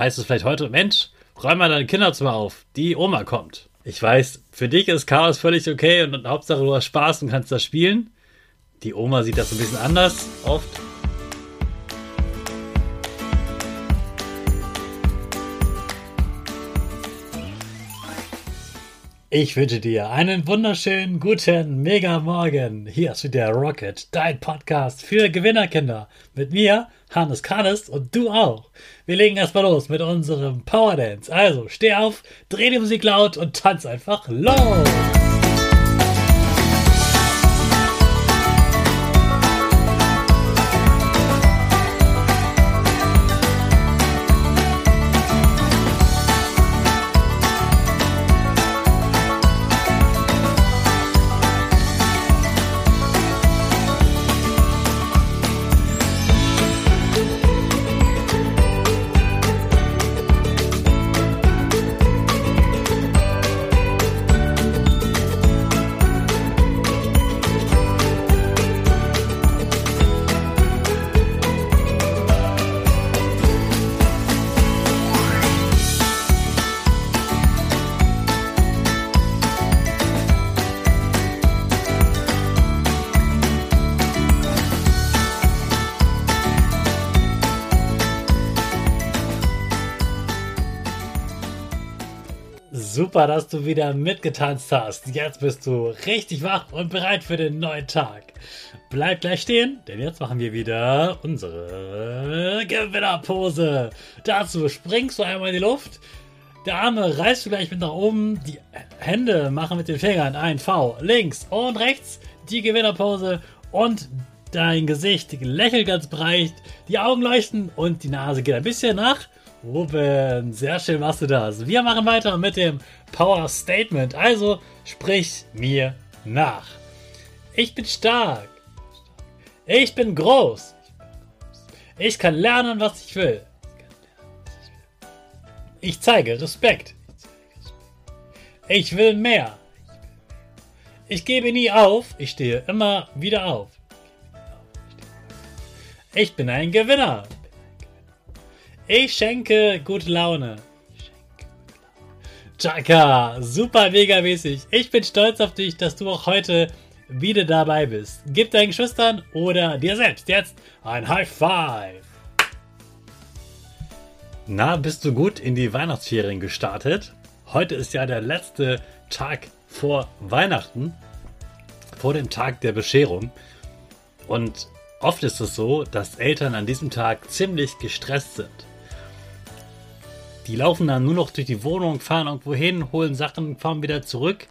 heißt es vielleicht heute, Mensch, räum mal deine Kinderzimmer auf, die Oma kommt. Ich weiß, für dich ist Chaos völlig okay und, und Hauptsache du hast Spaß und kannst das spielen. Die Oma sieht das ein bisschen anders oft. Ich wünsche dir einen wunderschönen guten Mega Morgen. Hier ist wieder Rocket, dein Podcast für Gewinnerkinder. Mit mir, Hannes Kanes und du auch. Wir legen erstmal los mit unserem Power Dance. Also steh auf, dreh die Musik laut und tanz einfach los. Super, dass du wieder mitgetanzt hast. Jetzt bist du richtig wach und bereit für den neuen Tag. Bleib gleich stehen, denn jetzt machen wir wieder unsere Gewinnerpose. Dazu springst du einmal in die Luft. Der Arme reißt du gleich mit nach oben. Die Hände machen mit den Fingern ein V. Links und rechts die Gewinnerpose und dein Gesicht lächelt ganz breit. Die Augen leuchten und die Nase geht ein bisschen nach Ruben, sehr schön machst du das. Wir machen weiter mit dem Power Statement. Also sprich mir nach. Ich bin stark. Ich bin groß. Ich kann lernen, was ich will. Ich zeige Respekt. Ich will mehr. Ich gebe nie auf. Ich stehe immer wieder auf. Ich bin ein Gewinner. Ich schenke gute Laune. Chaka, super mega mäßig. Ich bin stolz auf dich, dass du auch heute wieder dabei bist. Gib deinen Geschwistern oder dir selbst jetzt ein High Five. Na, bist du gut in die Weihnachtsferien gestartet? Heute ist ja der letzte Tag vor Weihnachten, vor dem Tag der Bescherung. Und oft ist es so, dass Eltern an diesem Tag ziemlich gestresst sind. Die laufen dann nur noch durch die Wohnung, fahren irgendwo hin, holen Sachen, fahren wieder zurück.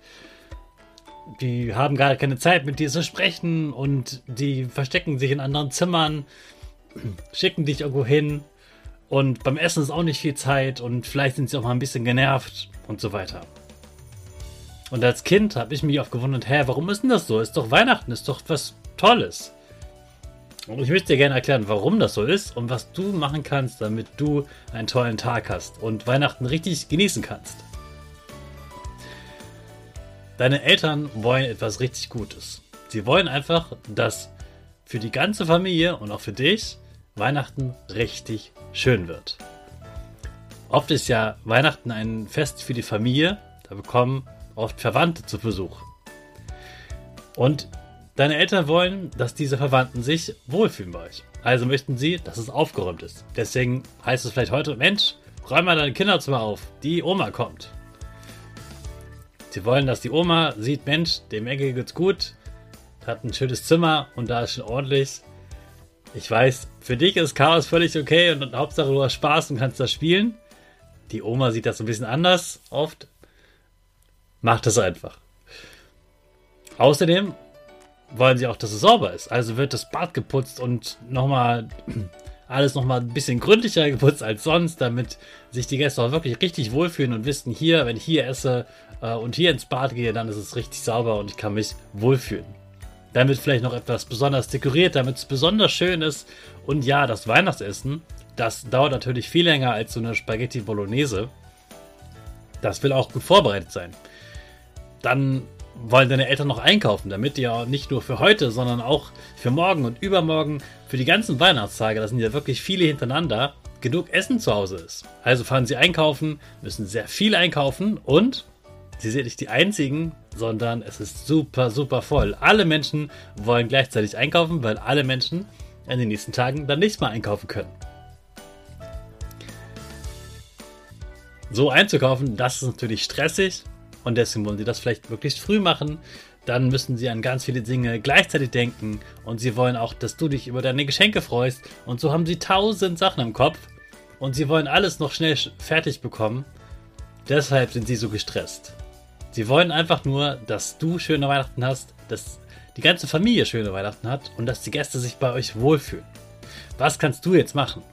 Die haben gar keine Zeit mit dir zu sprechen und die verstecken sich in anderen Zimmern, schicken dich irgendwo hin und beim Essen ist auch nicht viel Zeit und vielleicht sind sie auch mal ein bisschen genervt und so weiter. Und als Kind habe ich mich oft gewundert, hä, warum ist denn das so? Ist doch Weihnachten, ist doch was Tolles. Und ich möchte dir gerne erklären, warum das so ist und was du machen kannst, damit du einen tollen Tag hast und Weihnachten richtig genießen kannst. Deine Eltern wollen etwas richtig Gutes. Sie wollen einfach, dass für die ganze Familie und auch für dich Weihnachten richtig schön wird. Oft ist ja Weihnachten ein Fest für die Familie. Da bekommen oft Verwandte zu Besuch. Und Deine Eltern wollen, dass diese Verwandten sich wohlfühlen bei euch. Also möchten sie, dass es aufgeräumt ist. Deswegen heißt es vielleicht heute, Mensch, räum mal deine Kinderzimmer auf. Die Oma kommt. Sie wollen, dass die Oma sieht, Mensch, dem Enkel geht's gut, hat ein schönes Zimmer und da ist schon ordentlich. Ich weiß, für dich ist Chaos völlig okay und, und Hauptsache du hast Spaß und kannst das spielen. Die Oma sieht das ein bisschen anders oft. Macht es einfach. Außerdem wollen sie auch, dass es sauber ist. Also wird das Bad geputzt und nochmal alles nochmal ein bisschen gründlicher geputzt als sonst, damit sich die Gäste auch wirklich richtig wohlfühlen und wissen, hier, wenn ich hier esse äh, und hier ins Bad gehe, dann ist es richtig sauber und ich kann mich wohlfühlen. Dann wird vielleicht noch etwas besonders dekoriert, damit es besonders schön ist. Und ja, das Weihnachtsessen, das dauert natürlich viel länger als so eine Spaghetti Bolognese. Das will auch gut vorbereitet sein. Dann wollen deine Eltern noch einkaufen, damit die ja nicht nur für heute, sondern auch für morgen und übermorgen, für die ganzen Weihnachtstage, das sind ja wirklich viele hintereinander, genug Essen zu Hause ist. Also fahren sie einkaufen, müssen sehr viel einkaufen und sie sind nicht die einzigen, sondern es ist super, super voll. Alle Menschen wollen gleichzeitig einkaufen, weil alle Menschen in den nächsten Tagen dann nicht mal einkaufen können. So einzukaufen, das ist natürlich stressig und deswegen wollen sie das vielleicht möglichst früh machen. Dann müssen sie an ganz viele Dinge gleichzeitig denken und sie wollen auch, dass du dich über deine Geschenke freust und so haben sie tausend Sachen im Kopf und sie wollen alles noch schnell fertig bekommen. Deshalb sind sie so gestresst. Sie wollen einfach nur, dass du schöne Weihnachten hast, dass die ganze Familie schöne Weihnachten hat und dass die Gäste sich bei euch wohlfühlen. Was kannst du jetzt machen?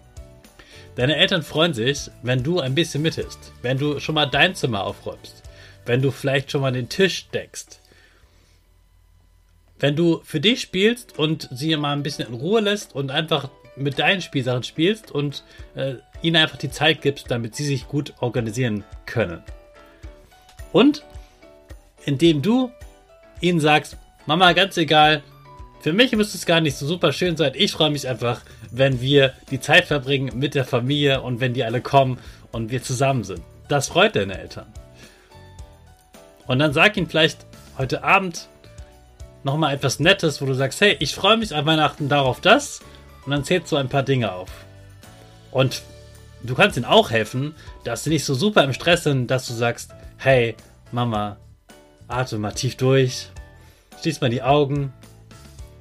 Deine Eltern freuen sich, wenn du ein bisschen mithilfst, wenn du schon mal dein Zimmer aufräumst, wenn du vielleicht schon mal den Tisch deckst, wenn du für dich spielst und sie mal ein bisschen in Ruhe lässt und einfach mit deinen Spielsachen spielst und äh, ihnen einfach die Zeit gibst, damit sie sich gut organisieren können. Und indem du ihnen sagst, Mama, ganz egal, für mich müsste es gar nicht so super schön sein. Ich freue mich einfach, wenn wir die Zeit verbringen mit der Familie und wenn die alle kommen und wir zusammen sind. Das freut deine Eltern. Und dann sag ihnen vielleicht heute Abend nochmal etwas Nettes, wo du sagst, hey, ich freue mich an Weihnachten darauf das. Und dann zählst du ein paar Dinge auf. Und du kannst ihnen auch helfen, dass sie nicht so super im Stress sind, dass du sagst, hey, Mama, atme mal tief durch, schließ mal die Augen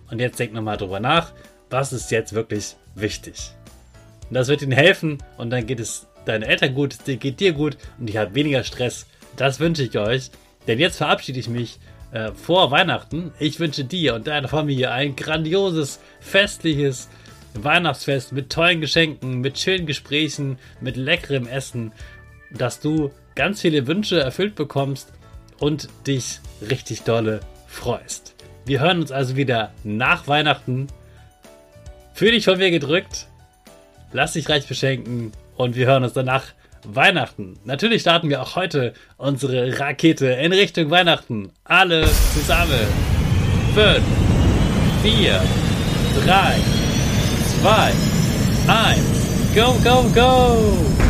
und jetzt denk nochmal drüber nach, was ist jetzt wirklich wichtig. Und das wird ihnen helfen und dann geht es deinen Eltern gut, geht dir gut und ich habe weniger Stress. Das wünsche ich euch. Denn jetzt verabschiede ich mich äh, vor Weihnachten. Ich wünsche dir und deiner Familie ein grandioses, festliches Weihnachtsfest mit tollen Geschenken, mit schönen Gesprächen, mit leckerem Essen, dass du ganz viele Wünsche erfüllt bekommst und dich richtig dolle freust. Wir hören uns also wieder nach Weihnachten. Für dich von mir gedrückt. Lass dich reich beschenken und wir hören uns danach Weihnachten. Natürlich starten wir auch heute unsere Rakete in Richtung Weihnachten. Alle zusammen. 5, 4, 3, 2, 1. Go, go, go!